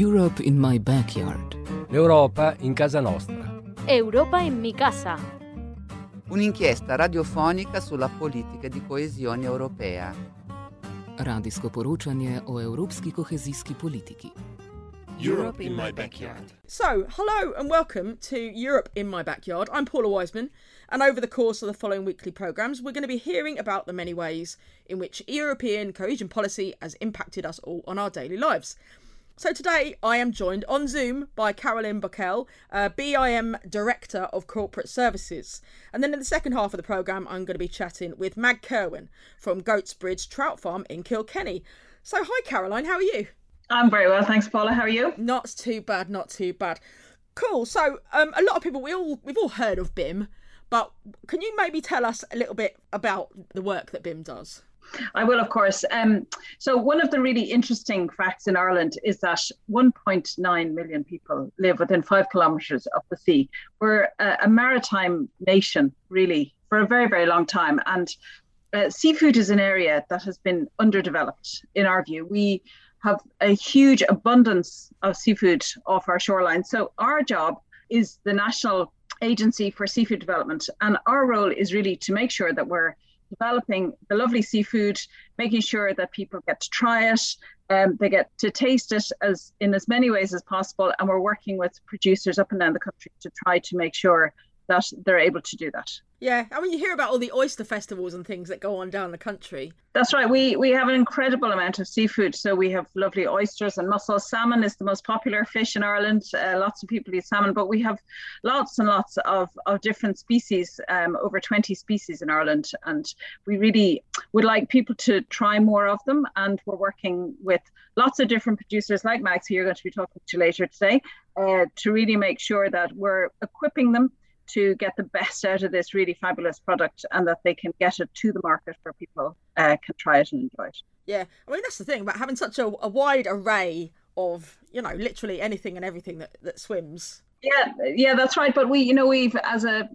Europe in my backyard. L'Europa in casa nostra. Europa in mi casa. Un'inchiesta radiofonica sulla politica di coesione europea. Radijsko poročanje o evropski kohezijski politiki. Europe in my backyard. So, hello and welcome to Europe in My Backyard. I'm Paula Wiseman, and over the course of the following weekly programmes, we're going to be hearing about the many ways in which European cohesion policy has impacted us all on our daily lives. So, today I am joined on Zoom by Caroline Bocquel, uh, BIM Director of Corporate Services. And then in the second half of the programme, I'm going to be chatting with Mag Kirwan from Goatsbridge Trout Farm in Kilkenny. So, hi Caroline, how are you? I'm very well, thanks, Paula. How are you? Not too bad, not too bad. Cool. So, um, a lot of people we all we've all heard of BIM, but can you maybe tell us a little bit about the work that BIM does? I will, of course. Um, so, one of the really interesting facts in Ireland is that 1.9 million people live within five kilometres of the sea. We're a, a, maritime nation, really, for a very, very long time. And uh, seafood is an area that has been underdeveloped, in our view. We have a huge abundance of seafood off our shoreline. So our job is the National Agency for Seafood Development, and our role is really to make sure that we're developing the lovely seafood, making sure that people get to try it, um, they get to taste it as in as many ways as possible, and we're working with producers up and down the country to try to make sure that they're able to do that. Yeah, I mean, you hear about all the oyster festivals and things that go on down the country. That's right. We we have an incredible amount of seafood. So we have lovely oysters and mussels. Salmon is the most popular fish in Ireland. Uh, lots of people eat salmon, but we have lots and lots of, of different species, um, over 20 species in Ireland. And we really would like people to try more of them. And we're working with lots of different producers like Max, who you're going to be talking to later today, uh, to really make sure that we're equipping them to get the best out of this really fabulous product and that they can get it to the market where people uh, can try it and enjoy it. Yeah, I mean that's the thing about having such a, a wide array of you know literally anything and everything that that swims. Yeah, yeah, that's right. But we, you know, we've as a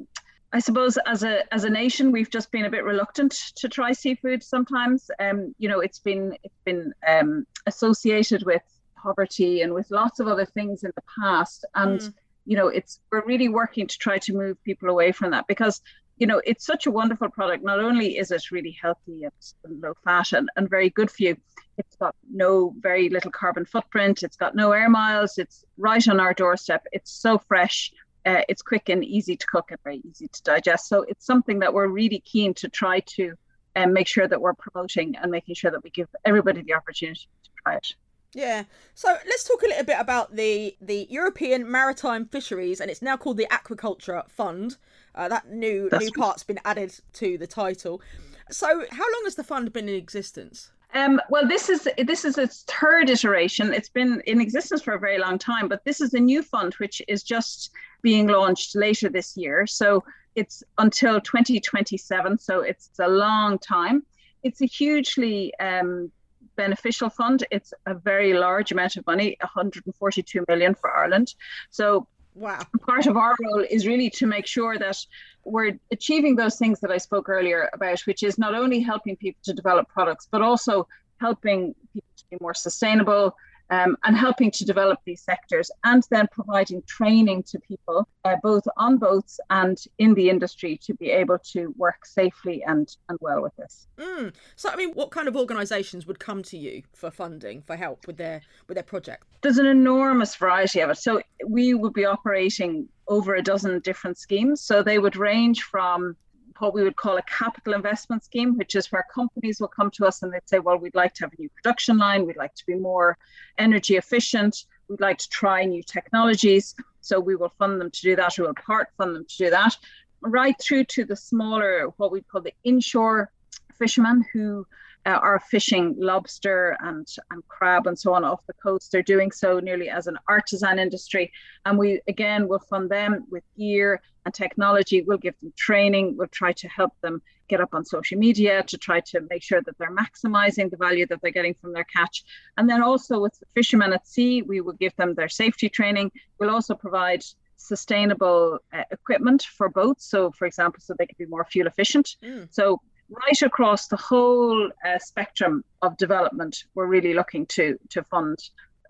I suppose as a as a nation, we've just been a bit reluctant to try seafood sometimes. Um, you know, it's been it's been um, associated with poverty and with lots of other things in the past, and mm you know it's we're really working to try to move people away from that because you know it's such a wonderful product. Not only is it really healthy and low fat and, and very good for you it's got no very little carbon footprint it's got no air miles it's right on our doorstep it's so fresh uh, it's quick and easy to cook and very easy to digest. So it's something that we're really keen to try to um, make sure that we're promoting and making sure that we give everybody the opportunity to try it yeah. So let's talk a little bit about the the European Maritime Fisheries, and it's now called the Aquaculture Fund. Uh, that new That's new part's been added to the title. So, how long has the fund been in existence? Um, well, this is this is its third iteration. It's been in existence for a very long time, but this is a new fund which is just being launched later this year. So it's until 2027. So it's a long time. It's a hugely um, beneficial fund. It's a very large amount of money, 142 million for Ireland. So Wow. Part of our role is really to make sure that we're achieving those things that I spoke earlier about, which is not only helping people to develop products, but also helping people to be more sustainable, um, and helping to develop these sectors and then providing training to people uh, both on boats and in the industry to be able to work safely and, and well with this. Mm. So I mean what kind of organizations would come to you for funding for help with their with their project? There's an enormous variety of it. So we would be operating over a dozen different schemes. So they would range from what we would call a capital investment scheme, which is where companies will come to us and they'd say, well, we'd like to have a new production line, we'd like to be more energy efficient, we'd like to try new technologies. So we will fund them to do that, or we will part fund them to do that, right through to the smaller, what we call the inshore fishermen who uh, are fishing lobster and, and crab and so on off the coast. They're doing so nearly as an artisan industry. And we, again, will fund them with gear and technology. We'll give them training. We'll try to help them get up on social media to try to make sure that they're maximizing the value that they're getting from their catch. And then also with the fishermen at sea, we will give them their safety training. We'll also provide sustainable uh, equipment for boats. So, for example, so they can be more fuel efficient. Mm. So, right across the whole uh, spectrum of development, we're really looking to to fund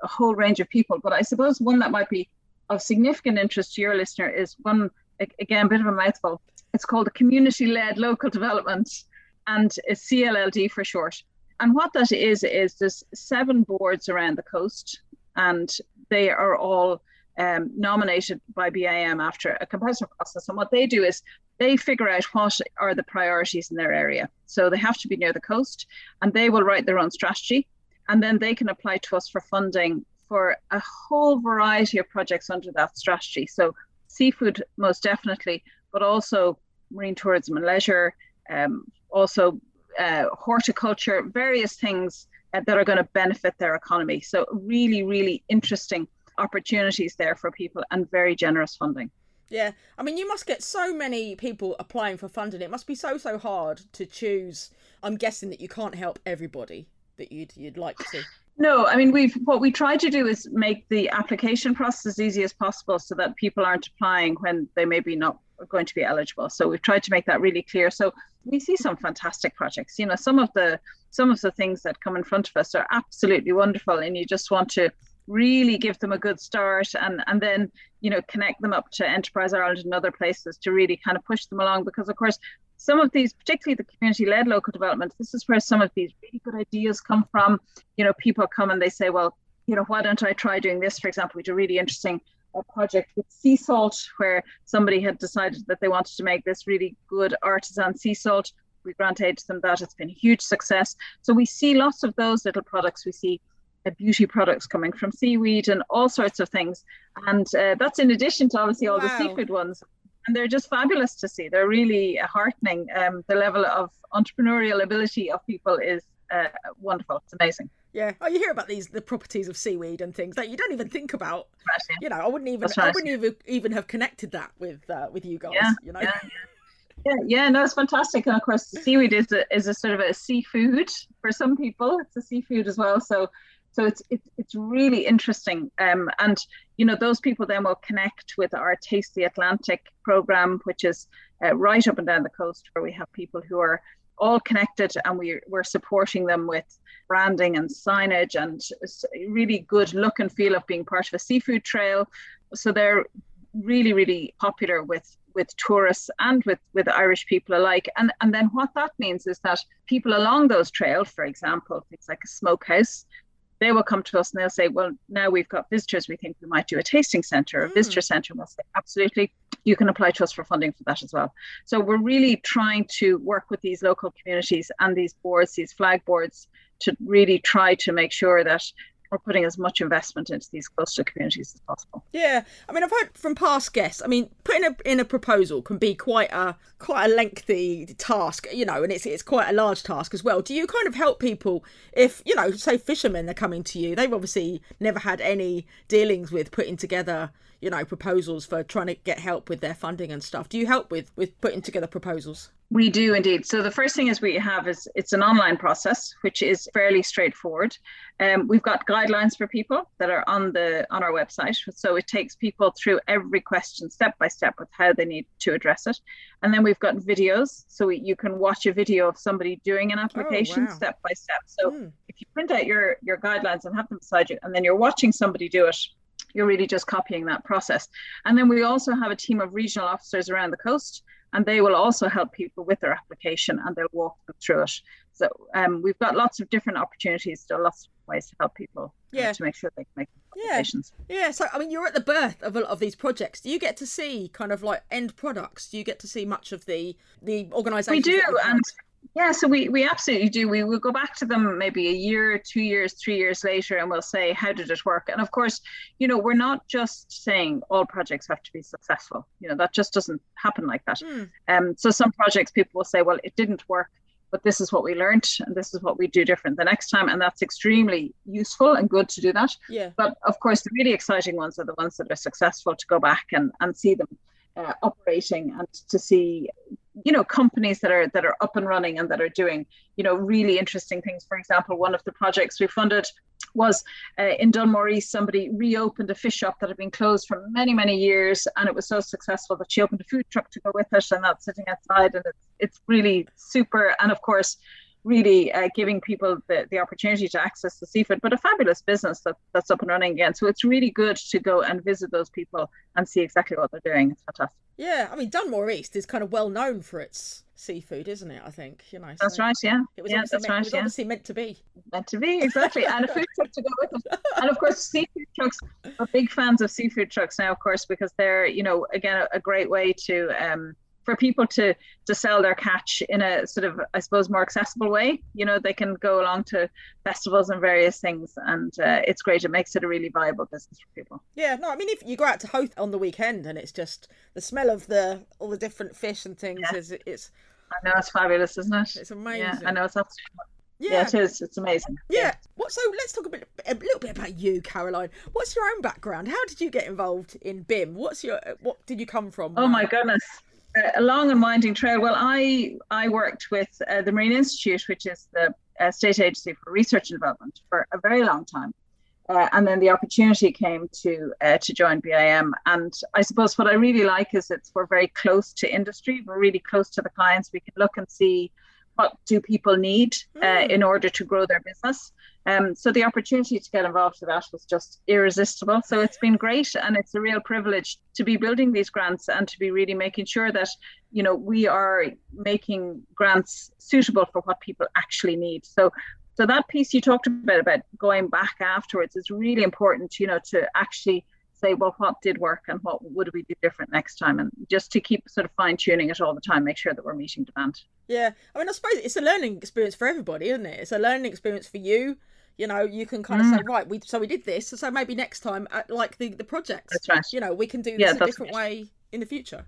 a whole range of people. But I suppose one that might be of significant interest to your listener is one, again, a bit of a mouthful. It's called a community led local development and CLLD for short. And what that is, is there's seven boards around the coast and they are all um, nominated by BIM after a competitive process. And what they do is they figure out what are the priorities in their area. So they have to be near the coast and they will write their own strategy. And then they can apply to us for funding for a whole variety of projects under that strategy. So seafood, most definitely, but also marine tourism and leisure, um, also uh, horticulture, various things uh, that are going to benefit their economy. So really, really interesting opportunities there for people and very generous funding. Yeah, I mean, you must get so many people applying for funding. It must be so so hard to choose. I'm guessing that you can't help everybody that you'd you'd like to. No, I mean we've what we try to do is make the application process as easy as possible so that people aren't applying when they may be not going to be eligible. So we've tried to make that really clear. So we see some fantastic projects. You know, some of the some of the things that come in front of us are absolutely wonderful, and you just want to really give them a good start and and then you know connect them up to enterprise ireland and other places to really kind of push them along. Because of course some of these particularly the community led local development this is where some of these really good ideas come from. You know people come and they say well you know why don't i try doing this for example we did a really interesting uh, project with sea salt where somebody had decided that they wanted to make this really good artisan sea salt. We granted them that. It's been a huge success. So we see lots of those little products. We see beauty products coming from seaweed and all sorts of things. And uh, that's in addition to obviously all wow. the seafood ones. And they're just fabulous to see. They're really heartening. Um, the level of entrepreneurial ability of people is uh, wonderful. It's amazing. Yeah. Oh, you hear about these the properties of seaweed and things that you don't even think about. Right, yeah. You know, I wouldn't even right. I wouldn't even even have connected that with uh, with you guys. Yeah, you know. Yeah, yeah, yeah, no, it's fantastic. And of course, seaweed is a, is a sort of a seafood for some people. It's a seafood as well. So so it's it's, it's really interesting. Um, and you know those people then will connect with our Taste the Atlantic program, which is uh, right up and down the coast, where we have people who are all connected and we, we're supporting them with branding and signage and really good look and feel of being part of a seafood trail. So they're really, really popular with with tourists and with with Irish people alike. And and then what that means is that people along those trails, for example, things like a smokehouse, they will come to us and they'll say, well, now we've got visitors, we think we might do a tasting centre, a mm. visitor centre. And we'll say, absolutely, you can apply to us for funding for that as well. So we're really trying to work with these local communities and these boards, these flag boards, to really try to make sure that we're putting as much investment into these coastal communities as possible. Yeah, I mean, I've heard from past guests. I mean, putting a, in a proposal can be quite a quite a lengthy task, you know, and it's it's quite a large task as well. Do you kind of help people if you know, say fishermen are coming to you? They've obviously never had any dealings with putting together, you know, proposals for trying to get help with their funding and stuff. Do you help with with putting together proposals? We do indeed. So the first thing is we have is it's an online process, which is fairly straightforward. Um, we've got guidelines for people that are on the on our website. So it takes people through every question step by step with how they need to address it. And then we've got videos, so we, you can watch a video of somebody doing an application oh, wow. step by step. So mm. if you print out your your guidelines and have them beside you, and then you're watching somebody do it you're really just copying that process. And then we also have a team of regional officers around the coast and they will also help people with their application and they'll walk them through it. So um, we've got lots of different opportunities, so lots of ways to help people uh, yeah. to make sure they can make applications. Yeah. yeah, so I mean, you're at the birth of a lot of these projects. Do you get to see kind of like end products? Do you get to see much of the the organisation? We do, and yeah, so we, we absolutely do. We will go back to them maybe a year, two years, three years later, and we'll say, how did it work? And of course, you know, we're not just saying all projects have to be successful. You know, that just doesn't happen like that. Mm. Um, so some projects people will say, well, it didn't work, but this is what we learned, and this is what we do different the next time. And that's extremely useful and good to do that. Yeah. But of course, the really exciting ones are the ones that are successful to go back and, and see them uh, operating and to see you know companies that are that are up and running and that are doing you know really interesting things. For example one of the projects we funded was uh, in Dunmore somebody reopened a fish shop that had been closed for many many years and it was so successful that she opened a food truck to go with it and that's sitting outside and it's, it's really super. And of course really uh, giving people the, the opportunity to access the seafood, but a fabulous business that, that's up and running again. So it's really good to go and visit those people and see exactly what they're doing. It's fantastic. Yeah, I mean Dunmore East is kind of well known for its seafood, isn't it? I think you know. So that's right. Yeah, it was yeah, obviously, that's meant, right, it was yeah. obviously meant to be. Meant to be exactly, and a food truck to go with it. And of course, seafood trucks. We're big fans of seafood trucks now, of course, because they're you know again a, a great way to um, for people to to sell their catch in a sort of I suppose more accessible way. You know, they can go along to festivals and various things, and uh, it's great. It makes it a really viable business for people. Yeah, no, I mean if you go out to Howth on the weekend and it's just the smell of the all the different fish and things Yeah. is it's I know it's fabulous, isn't it? it's amazing. Yeah, I know it's absolutely. Yeah. Yeah, it is. It's amazing. Yeah. What? So let's talk a bit, a little bit about you, Caroline. What's your own background? How did you get involved in BIM? What's your? What did you come from? Oh my goodness. A long and winding trail. Well, I I worked with uh, the Marine Institute, which is the uh, state agency for research and development, for a very long time, uh, and then the opportunity came to uh, to join BIM. And I suppose what I really like is it's we're very close to industry. We're really close to the clients. We can look and see what do people need uh, Mm. in order to grow their business. Um, so the opportunity to get involved with that was just irresistible. So it's been great, and it's a real privilege to be building these grants and to be really making sure that you know we are making grants suitable for what people actually need. So. So that piece you talked about about going back afterwards is really important, you know, to actually say, well, what did work and what would we do different next time, and just to keep sort of fine tuning it all the time, make sure that we're meeting demand. Yeah, I mean, I suppose it's a learning experience for everybody, isn't it? It's a learning experience for you. You know, you can kind of Mm. say, right, we so we did this, so maybe next time, at, like the the projects, That's right. you know, we can do this Yeah, a different way in the future.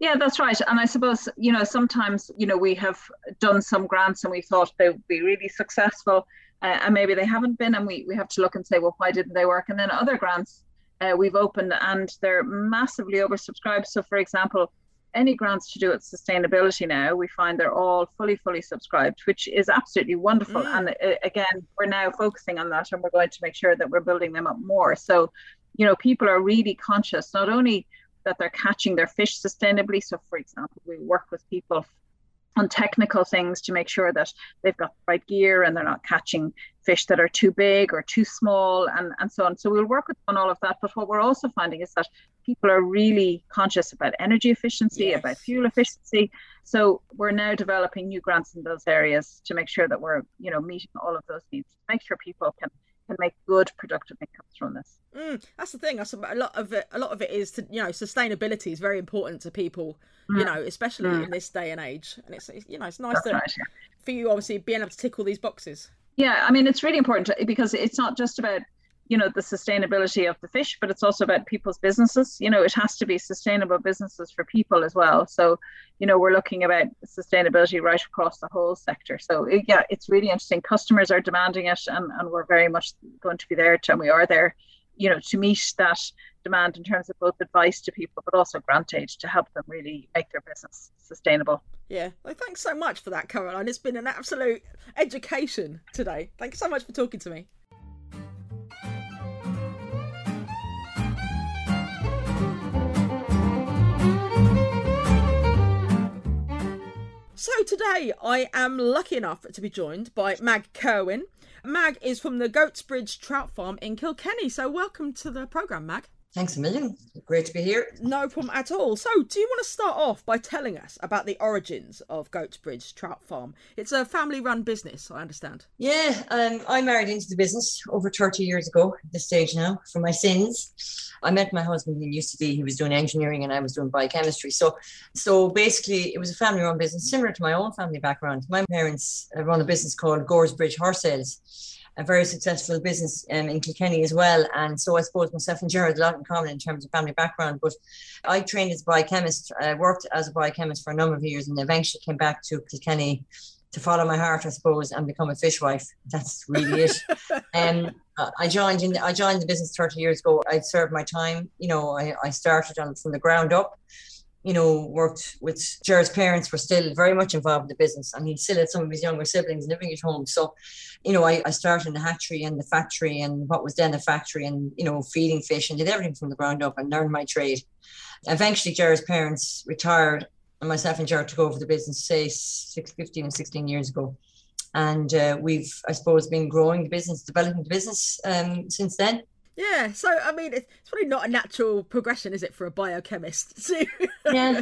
Yeah, that's right. And I suppose, you know, sometimes, you know, we have done some grants and we thought they would be really successful uh, and maybe they haven't been. And we, we have to look and say, well, why didn't they work? And then other grants uh, we've opened and they're massively oversubscribed. So, for example, any grants to do with sustainability now, we find they're all fully, fully subscribed, which is absolutely wonderful. Mm. And uh, again, we're now focusing on that and we're going to make sure that we're building them up more. So, you know, people are really conscious, not only that they're catching their fish sustainably. So, for example, we work with people on technical things to make sure that they've got the right gear and they're not catching fish that are too big or too small and, and so on. So we'll work with on all of that. But what we're also finding is that people are really conscious about energy efficiency, Yes. about fuel efficiency. So we're now developing new grants in those areas to make sure that we're, you know, meeting all of those needs, to make sure people can can make good productive incomes from this. Mm, that's the thing. A lot of it. A lot of it is to you know sustainability is very important to people. You know, especially Mm. in this day and age. And it's, you know it's nice that right. for you obviously being able to tick all these boxes. Yeah, I mean, it's really important to- because it's not just about, you know, the sustainability of the fish, but it's also about people's businesses. You know, it has to be sustainable businesses for people as well. So, you know, we're looking about sustainability right across the whole sector. So, yeah, it's really interesting. Customers are demanding it, and, and we're very much going to be there, and we are there, you know, to meet that demand in terms of both advice to people, but also grant aid to help them really make their business sustainable. Yeah. Well, thanks so much for that, Caroline. It's been an absolute education today. Thank you so much for talking to me. So today I am lucky enough to be joined by Mag Kirwan. Mag is from the Goatsbridge Trout Farm in Kilkenny. So welcome to the programme, Mag. Thanks a million. Great to be here. No problem at all. So, do you want to start off by telling us about the origins of Goatsbridge Trout Farm? It's a family run business, I understand. Yeah, um, I married into the business over 30 years ago at this stage now for my sins. I met my husband, he used to be, he was doing engineering and I was doing biochemistry. So, so basically, it was a family run business similar to my own family background. My parents run a business called Goresbridge Horse Sales. A very successful business um, in Kilkenny as well. And so I suppose myself and Gerard a lot in common in terms of family background. But I trained as a biochemist, I worked as a biochemist for a number of years and eventually came back to Kilkenny to follow my heart, I suppose, and become a fishwife. That's really it. um, I joined in. I joined the business 30 years ago. I served my time. You know, I, I started on from the ground up. You know, worked with Jared's parents were still very much involved in the business, and he still had some of his younger siblings living at home. So, you know, I, I started in the hatchery and the factory and what was then the factory, and you know, feeding fish and did everything from the ground up and learned my trade. Eventually, Jared's parents retired, and myself and Jared took over the business, say six, 15 and 16 years ago. and uh, we've, I suppose, been growing the business, developing the business um, since then. Yeah, so I mean, it's probably not a natural progression, is it, for a biochemist? yeah.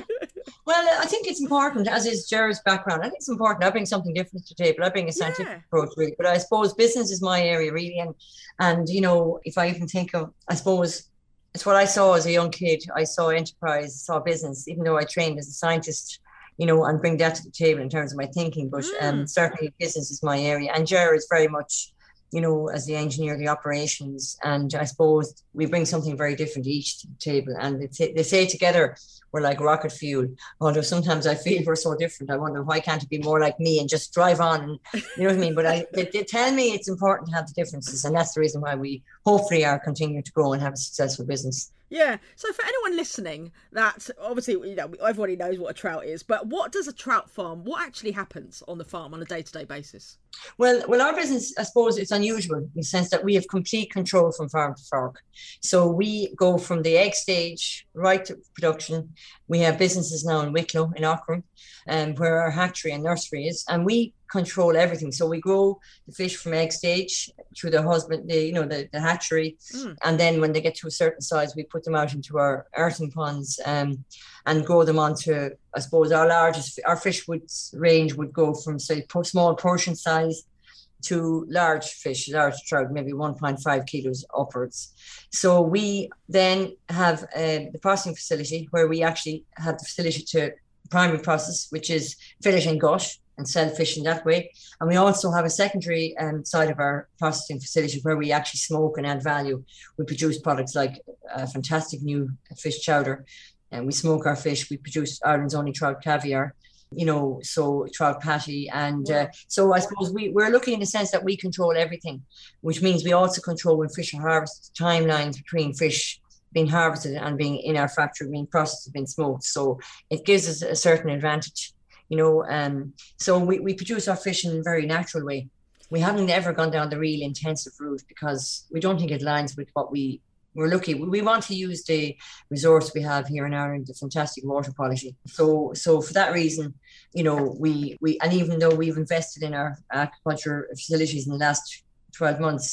Well, I think it's important, as is Jared's background. I think it's important. I bring something different to the table. I bring a scientific yeah. approach, really. But I suppose business is my area, really. And and you know, if I even think of, I suppose it's what I saw as a young kid. I saw enterprise, saw business, even though I trained as a scientist you know, and bring that to the table in terms of my thinking. But um, mm. certainly business is my area. And Jared is very much you know, as the engineer, the operations, and I suppose we bring something very different each to table. And they, t- they say together we're like rocket fuel. Although sometimes I feel we're so different. I wonder why can't it be more like me and just drive on? And, you know what I mean? But I, they, they tell me it's important to have the differences, and that's the reason why we hopefully are continuing to grow and have a successful business. Yeah. So for anyone listening, that obviously you know everybody knows what a trout is, but what does a trout farm? What actually happens on the farm on a day to day basis? Well, well, our business, I suppose, it's unusual in the sense that we have complete control from farm to fork. So we go from the egg stage right to production. We have businesses now in Wicklow, in Aughrim, um, where our hatchery and nursery is, and we control everything. So we grow the fish from egg stage through the husband, the you know the, the hatchery, mm. and then when they get to a certain size, we put them out into our earthen ponds um, and grow them onto. I suppose our largest our fish would range would go from say small portion size to large fish, large trout, maybe 1.5 kilos upwards. So we then have uh, the processing facility where we actually have the facility to primary process, which is fillet and gut and sell fish in that way. And we also have a secondary um, side of our processing facility where we actually smoke and add value. We produce products like a fantastic new fish chowder, and we smoke our fish. We produce Ireland's only trout caviar, you know, so trout pâté. And uh, so I suppose we, we're looking in the sense that we control everything, which means we also control when fish are harvested, timelines between fish being harvested and being in our factory, being processed, being smoked. So it gives us a certain advantage you know. Um, so we, we produce our fish in a very natural way. We haven't ever gone down the real intensive route because we don't think it lines with what we we're lucky. We want to use the resource we have here in Ireland, the fantastic water quality. So, so for that reason, you know, we we and even though we've invested in our aquaculture facilities in the last twelve months,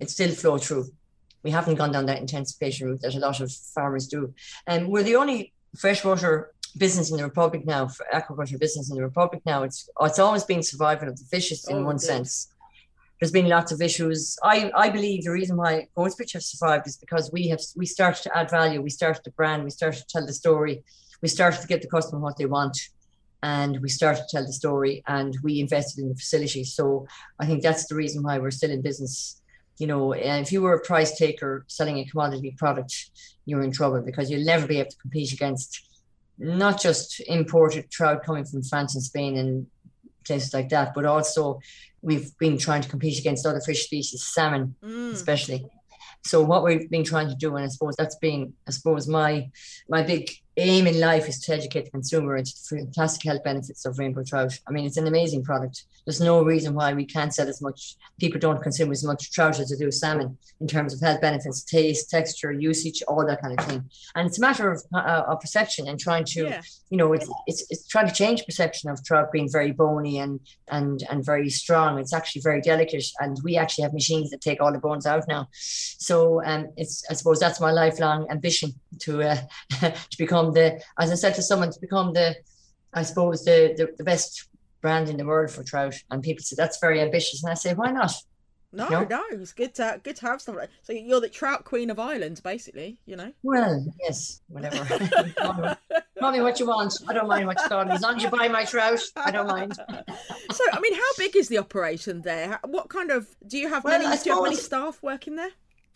it still flow through. We haven't gone down that intensification route that a lot of farmers do, and we're the only freshwater business in the Republic now, for aquaculture business in the Republic now, it's it's always been survival of the fittest in oh, one good. sense. There's been lots of issues. I, I believe the reason why Goatsbridge have survived is because we have we started to add value, we started to brand, we started to tell the story, we started to get the customer what they want, and we started to tell the story, and we invested in the facility. So I think that's the reason why we're still in business. You know, if you were a price taker selling a commodity product, you're in trouble because you'll never be able to compete against not just imported trout coming from France and Spain and places like that, but also we've been trying to compete against other fish species, salmon mm. especially. So what we've been trying to do, and I suppose that's been, I suppose my my big aim in life is to educate the consumer into the fantastic health benefits of rainbow trout. I mean, it's an amazing product. There's no reason why we can't sell as much. People don't consume as much trout as they do salmon in terms of health benefits, taste, texture, usage, all that kind of thing. And it's a matter of, uh, of perception and trying to, yeah. you know, it's, it's it's trying to change perception of trout being very bony and and and very strong. It's actually very delicate, and we actually have machines that take all the bones out now. So, um, it's I suppose that's my lifelong ambition to uh, to become the, as I said to someone, to become the, I suppose the, the, the best brand in the world for trout. And people say that's very ambitious, and I say why not? No, know? no, it's good to good to have stuff like So you're the trout queen of Ireland, basically. You know. Well, yes, whatever. Call me what you want. I don't mind what you call me. As long as you buy my trout, I don't mind. so, I mean, how big is the operation there? What kind of do you have well, many? Do you have many staff working there?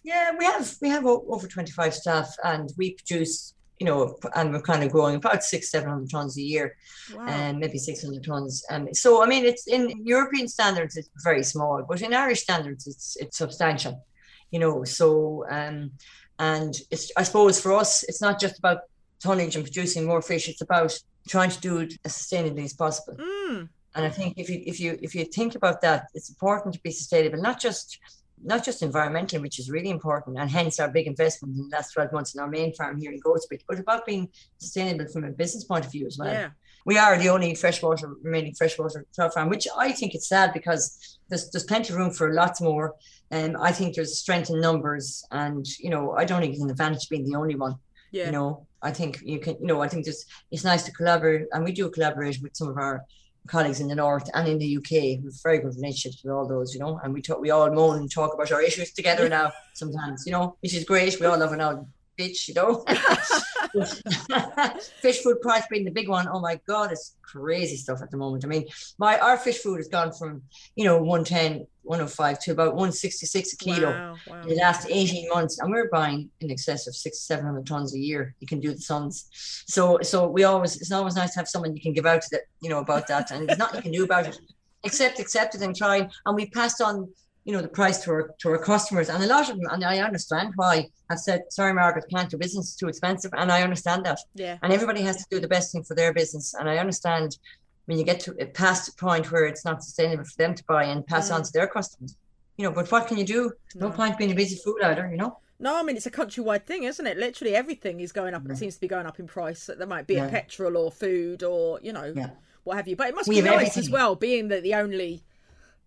Yeah, we have we have over twenty five staff, and we produce you know, and we're kind of growing about six, seven hundred tons a year, wow. and maybe six hundred tons. Um, so I mean, it's in European standards, it's very small, but in Irish standards, it's it's substantial, you know. So um, and it's I suppose for us, it's not just about tonnage and producing more fish; it's about trying to do it as sustainably as possible. Mm. And I think if you if you if you think about that, it's important to be sustainable, not just not just environmentally, which is really important, and hence our big investment in the last 12 months in our main farm here in Goatsbridge, but about being sustainable from a business point of view as well. Yeah. we are the only freshwater remaining freshwater trout farm, which I think it's sad because there's there's plenty of room for lots more. And um, I think there's a strength in numbers, and you know I don't think it's an advantage being the only one. Yeah. You know, I think you can. You know, I think just it's nice to collaborate, and we do collaborate with some of our colleagues in the north and in the UK with very good relationships with all those, you know, and we talk, we all moan and talk about our issues together now sometimes, you know, which is great. We all love an old bitch, you know. fish food price being the big one. Oh my god, it's crazy stuff at the moment. I mean, my our fish food has gone from you know 110, 105 to about 166 a kilo wow, wow. in the last 18 months, and we're buying in excess of six, seven hundred tons a year. You can do the sums. So so we always it's always nice to have someone you can give out to that, you know, about that. And there's nothing you can do about it. Except accept it and try. And we passed on you know the price to our to our customers and a lot of them and I understand why have said sorry Margaret can't do business it's too expensive and I understand that yeah and everybody has to do the best thing for their business and I understand when you get to past a point where it's not sustainable for them to buy and pass mm. on to their customers you know but what can you do no, no point being a busy food either you know no, I mean it's a countrywide thing, isn't it? Literally everything is going up. Yeah. It seems to be going up in price. There might be yeah. a petrol or food or you know yeah. what have you. But it must we be nice everything. as well, being that the only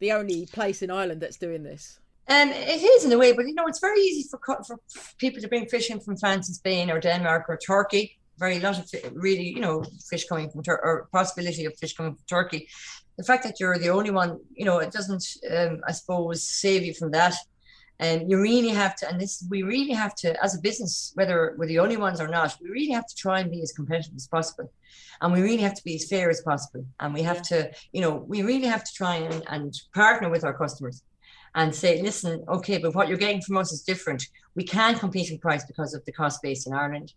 the only place in Ireland that's doing this. Um, it is in a way, but you know, it's very easy for for people to bring fish in from France and Spain or Denmark or Turkey. Very lot of really, you know, fish coming from or possibility of fish coming from Turkey. The fact that you're the only one, you know, it doesn't, um, I suppose, save you from that. And you really have to, and this, we really have to, as a business, whether we're the only ones or not, we really have to try and be as competitive as possible. And we really have to be as fair as possible. And we have to, you know, we really have to try and, and partner with our customers and say, listen, okay, but what you're getting from us is different. We can't compete in price because of the cost base in Ireland,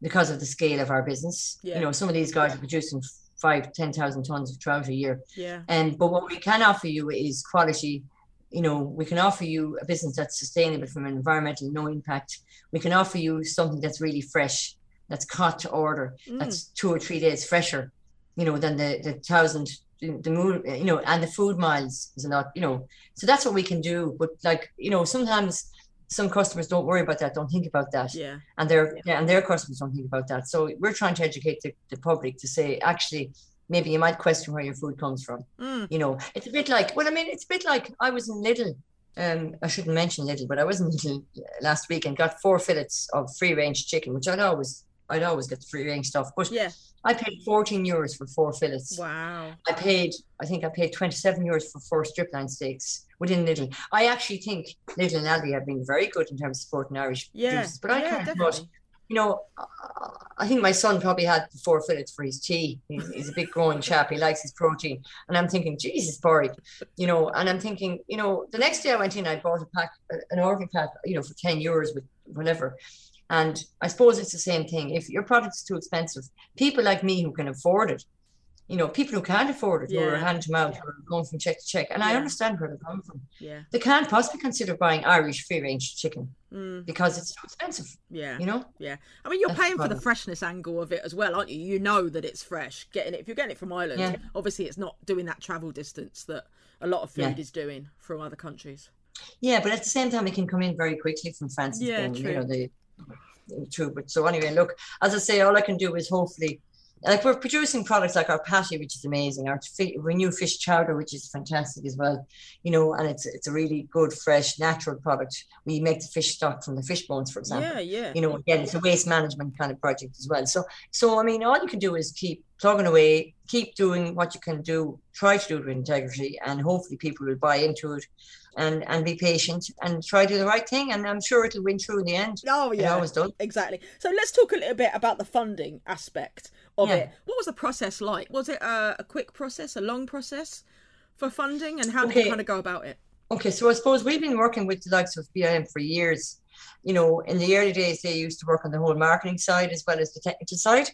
because of the scale of our business. Yeah. You know, some of these guys are producing five, 10,000 tons of trout a year. Yeah. And, but what we can offer you is quality. You know, we can offer you a business that's sustainable from an environmental no impact. We can offer you something that's really fresh, that's caught to order, mm. that's two or three days fresher, you know, than the, the thousand the mood, you know, and the food miles is a lot, you know. So that's what we can do. But like, you know, sometimes some customers don't worry about that, don't think about that. Yeah. And their yeah, and their customers don't think about that. So we're trying to educate the, the public to say actually maybe you might question where your food comes from. Mm. You know, it's a bit like well, I mean, it's a bit like I was in Lidl. Um, I shouldn't mention Lidl, but I was in Lidl last week and got four fillets of free range chicken, which I'd always I'd always get the free range stuff. But yeah. I paid 14 euros for four fillets. Wow. I paid, I think I paid 27 euros for four striploin steaks within Lidl. I actually think Lidl and Aldi have been very good in terms of supporting Irish yeah. juices, but I yeah, can't. Definitely. You know, I think my son probably had four fillets for his tea. He's, he's, a big growing chap. He likes his protein. And I'm thinking, Jesus, Barry, you know, and I'm thinking, you know, the next day I went in, I bought a pack, an organ pack, you know, for 10 euros with whatever. And I suppose it's the same thing. If your product is too expensive, people like me who can afford it, you know, people who can't afford it, yeah. who are hand to mouth, or going from check to check, and yeah. I understand where they're coming from. Yeah, they can't possibly consider buying Irish free range chicken mm. because it's too expensive. Yeah, you know. Yeah, I mean, you're That's paying the for the freshness angle of it as well, aren't you? You know that it's fresh. Getting it if you're getting it from Ireland, yeah. obviously it's not doing that travel distance that a lot of food yeah. is doing from other countries. Yeah, but at the same time, it can come in very quickly from France. Yeah, true. You know, the, true. But so anyway, look, as I say, all I can do is hopefully like we're producing products like our pâté, which is amazing, our renew fish chowder, which is fantastic as well, you know, and it's it's a really good, fresh, natural product. We make the fish stock from the fish bones, for example. Yeah, yeah. You know, again, it's a waste management kind of project as well. So, so I mean, all you can do is keep plugging away, keep doing what you can do, try to do it with integrity, and hopefully people will buy into it and and be patient and try to do the right thing and i'm sure it'll win through in the end oh yeah it always does exactly so let's talk a little bit about the funding aspect of yeah. it. What was the process like? Was it a, a, quick process a long process for funding and how did you kind of go about it? Okay so i suppose we've been working with the likes of bim for years you know, in the early days, they used to work on the whole marketing side as well as the technical side.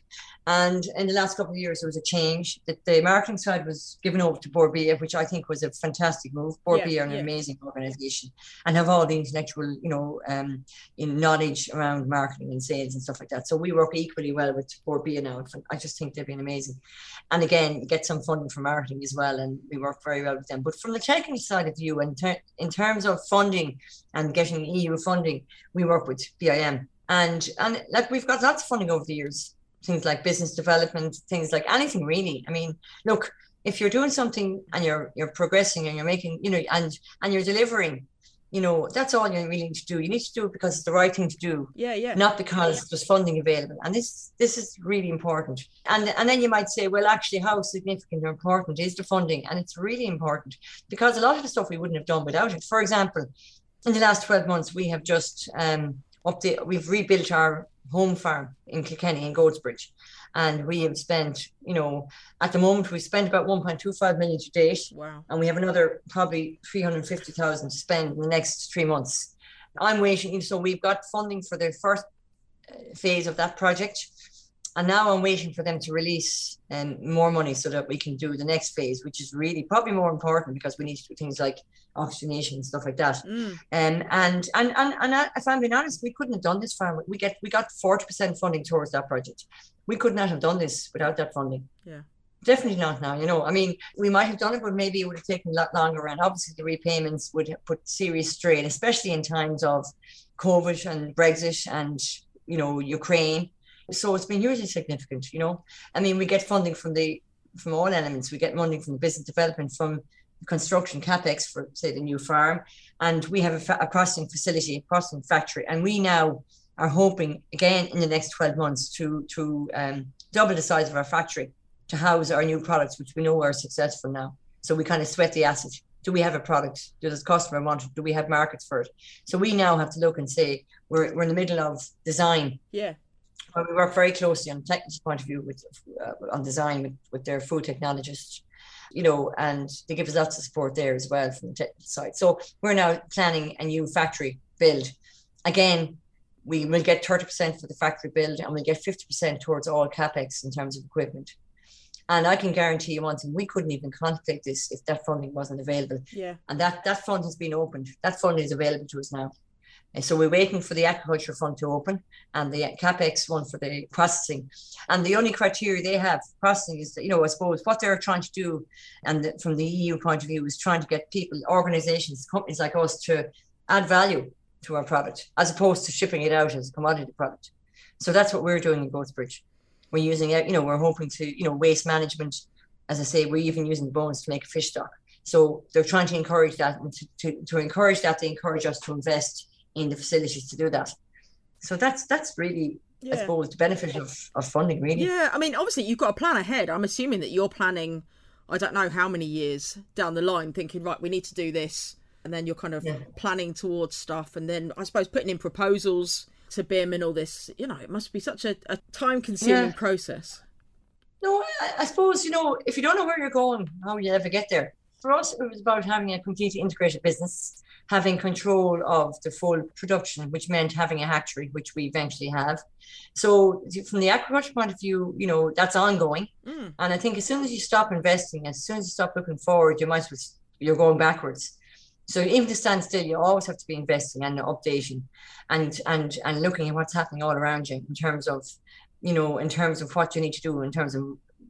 And in the last couple of years, there was a change that the marketing side was given over to Bord Bia, which I think was a fantastic move. Bord Bia yeah, are an yeah. amazing organization and have all the intellectual, you know, um, in knowledge around marketing and sales and stuff like that. So we work equally well with Bord Bia now. I just think they've been amazing. And again, get some funding for marketing as well. And we work very well with them. But from the technical side of view, and ter- in terms of funding and getting EU funding, we work with BIM. And and like we've got lots of funding over the years things like business development, things like anything really. I mean, look, if you're doing something and you're you're progressing and you're making, you know, and and you're delivering, you know, that's all you really need to do. You need to do it because it's the right thing to do. Yeah, yeah. Not because there's funding available. And this this is really important. And and then you might say, well, actually, how significant or important is the funding? And it's really important because a lot of the stuff we wouldn't have done without it. For example, in the last 12 months, we have just um update we've rebuilt our home farm in Kilkenny in Goatsbridge and we have spent, you know, at the moment we spent about 1.25 million to date. Wow. And we have another probably 350,000 to spend in the next three months. I'm waiting. So we've got funding for the first uh, phase of that project. And now I'm waiting for them to release um, more money so that we can do the next phase, which is really probably more important because we need to do things like oxygenation and stuff like that. Mm. Um, and and and and if I'm being honest, we couldn't have done this farm. We get we got forty percent funding towards that project. We could not have done this without that funding. Yeah. Definitely not now. You know, I mean, we might have done it, but maybe it would have taken a lot longer. And obviously, the repayments would have put serious strain, especially in times of COVID and Brexit and you know Ukraine. So it's been hugely significant. You know, I mean, we get funding from the from all elements. We get funding from business development, from construction capex for say the new farm, and we have a, fa- a processing facility, a processing factory, and we now are hoping again in the next 12 months to to um, double the size of our factory to house our new products, which we know are successful now. So we kind of sweat the asset. Do we have a product? Does the customer want it? Do we have markets for it? So we now have to look and say we're, we're in the middle of design. Yeah. Well, we work very closely on technical point of view with uh, on design with, with their food technologists, you know, and they give us lots of support there as well from the technical side. So we're now planning a new factory build. Again, we will get 30% for the factory build and we'll get 50% towards all capex in terms of equipment. And I can guarantee you one thing, we couldn't even contemplate this if that funding wasn't available. Yeah. And that, that fund has been opened. That fund is available to us now. And so we're waiting for the aquaculture fund to open and the capex one for the processing. And the only criteria they have processing is, that, you know, I suppose what they're trying to do, and from the EU point of view, is trying to get people, organizations, companies like us to add value to our product as opposed to shipping it out as a commodity product. So that's what we're doing in Goatsbridge. We're using it, you know, we're hoping to, you know, waste management. As I say, we're even using bones to make a fish stock. So they're trying to encourage that, and to, to, to encourage that, they encourage us to invest in the facilities to do that. So that's that's really, Yeah. I suppose, the benefit of, of funding, really. Yeah, I mean, obviously you've got a plan ahead. I'm assuming that you're planning, I don't know how many years down the line, thinking, right, we need to do this, and then you're kind of Yeah. planning towards stuff, and then I suppose putting in proposals to BIM and all this. You know, it must be such a, a time-consuming Yeah. process. No, I, I suppose, you know, if you don't know where you're going, how will you ever get there? For us, it was about having a completely integrated business, having control of the full production, which meant having a hatchery, which we eventually have. So, from the agriculture point of view, you know, that's ongoing. Mm. And I think as soon as you stop investing, as soon as you stop looking forward, you might as well, you're going backwards. So even to stand still, you always have to be investing and updating and and and looking at what's happening all around you in terms of, you know, in terms of what you need to do in terms of,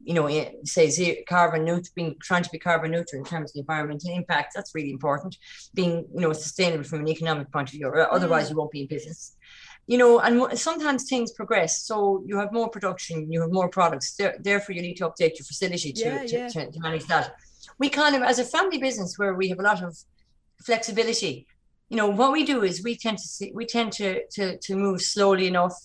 you know, say zero, carbon neutral, being trying to be carbon neutral in terms of the environmental impact. That's really important. Being, you know, sustainable from an economic point of view, or otherwise mm. you won't be in business. You know, and sometimes things progress. So you have more production, you have more products. There, therefore, you need to update your facility to, Yeah, to, yeah. to, to manage that. We kind of, as a family business, where we have a lot of flexibility. You know, what we do is we tend to see, we tend to, to, to move slowly enough.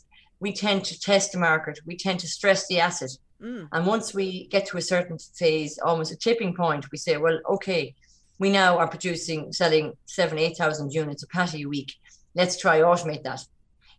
We tend to test the market. We tend to stress the asset. Mm. And once we get to a certain phase, almost a tipping point, we say, well, okay, we now are producing, selling seven, 8,000 units of pâté a week. Let's try automate that.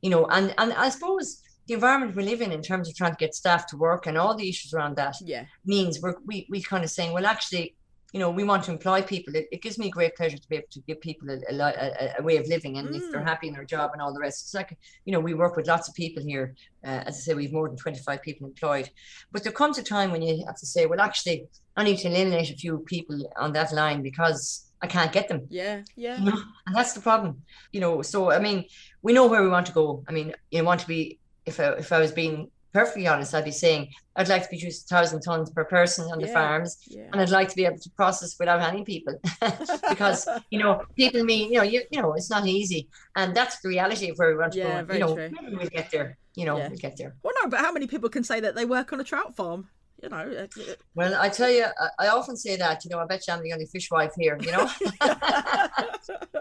You know, and, and I suppose the environment we live in, in terms of trying to get staff to work and all the issues around that, Yeah. means we're we, we kind of saying, well, actually, you know, we want to employ people. It, it gives me great pleasure to be able to give people a, a, a, way of living, and if they're Mm. happy in their job and all the rest, it's like you know, we work with lots of people here. Uh, as I say, we've more than twenty five people employed, but there comes a time when you have to say, well, actually, I need to eliminate a few people on that line because I can't get them. Yeah. Yeah. You know, and that's the problem. You know, so I mean, we know where we want to go. I mean, you want to be if I, if I was being perfectly honest, I'd be saying I'd like to produce a thousand tons per person on the farms, yeah. and I'd like to be able to process without any people, because you know people mean you know you you know it's not easy, and that's the reality of where we want to Yeah, go. you know, true. maybe we'll get there. You know, Yeah. we'll get there. Well, no, but how many people can say that they work on a trout farm? You know, uh, Well, I tell you, I, I often say that. You know, I bet you I'm the only fishwife here. You know.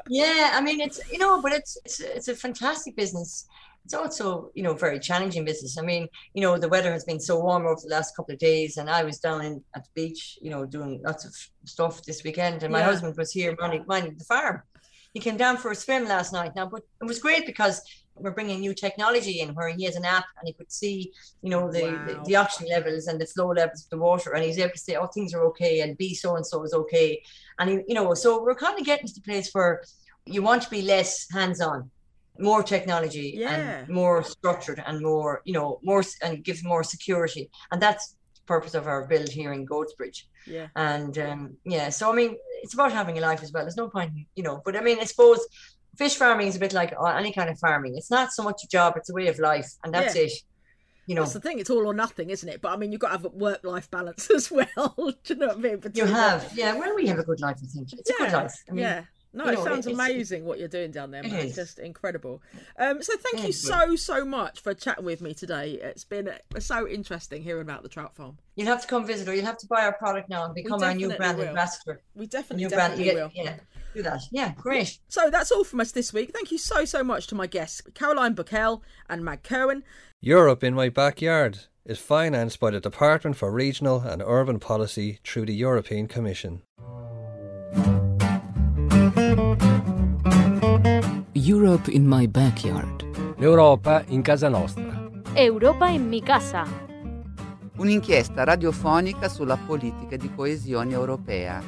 yeah, I mean it's you know, but it's it's it's a fantastic business. It's also you know very challenging business. I mean, you know, the weather has been so warm over the last couple of days, and I was down in at the beach, you know, doing lots of stuff this weekend, and my Yeah. husband was here minding, minding the farm. He came down for a swim last night now, but it was great because we're bringing new technology in where he has an app and he could see, you know, the, Wow. the, the oxygen levels and the flow levels of the water, and he's able to say, oh, things are okay, and B so and so is okay, and he, you know, so we're kind of getting to the place where you want to be less hands-on, more technology Yeah. and more structured and more, you know, more and gives more security, and that's the purpose of our build here in Goatsbridge. yeah. And um, yeah, so I mean, it's about having a life as well. There's no point, you know. But I mean, I suppose fish farming is a bit like uh, any kind of farming. It's not so much a job; it's a way of life, and that's Yeah. it. You know, That's the thing. It's all or nothing, isn't it? But I mean, you've got to have a work-life balance as well. Do you know what I mean? you Between- have, yeah. Well, we have a good life. I think it's a good life. I mean, yeah. No, you it know, sounds it- amazing what you're doing down there, It man. It's just incredible. Um, so thank Yeah, you so so much for chatting with me today. It's been uh, so interesting hearing about the trout farm. you'll have to come visit, or you'll have to buy our product now and become our new brand will. ambassador. We definitely, new definitely you will. get, yeah, do that. Yeah, great. So that's all from us this week. Thank you so so much to my guests, Caroline Bocquel and Mag Kirwan. Europe in My Backyard is financed by the Department for Regional and Urban Policy through the European Commission. Europe in my backyard. L'Europa in casa nostra. Europa in mi casa. Un'inchiesta radiofonica sulla politica di coesione europea.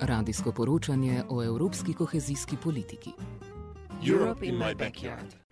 Radijsko poročanje o evropski kohezijski politiki. Europe in my backyard.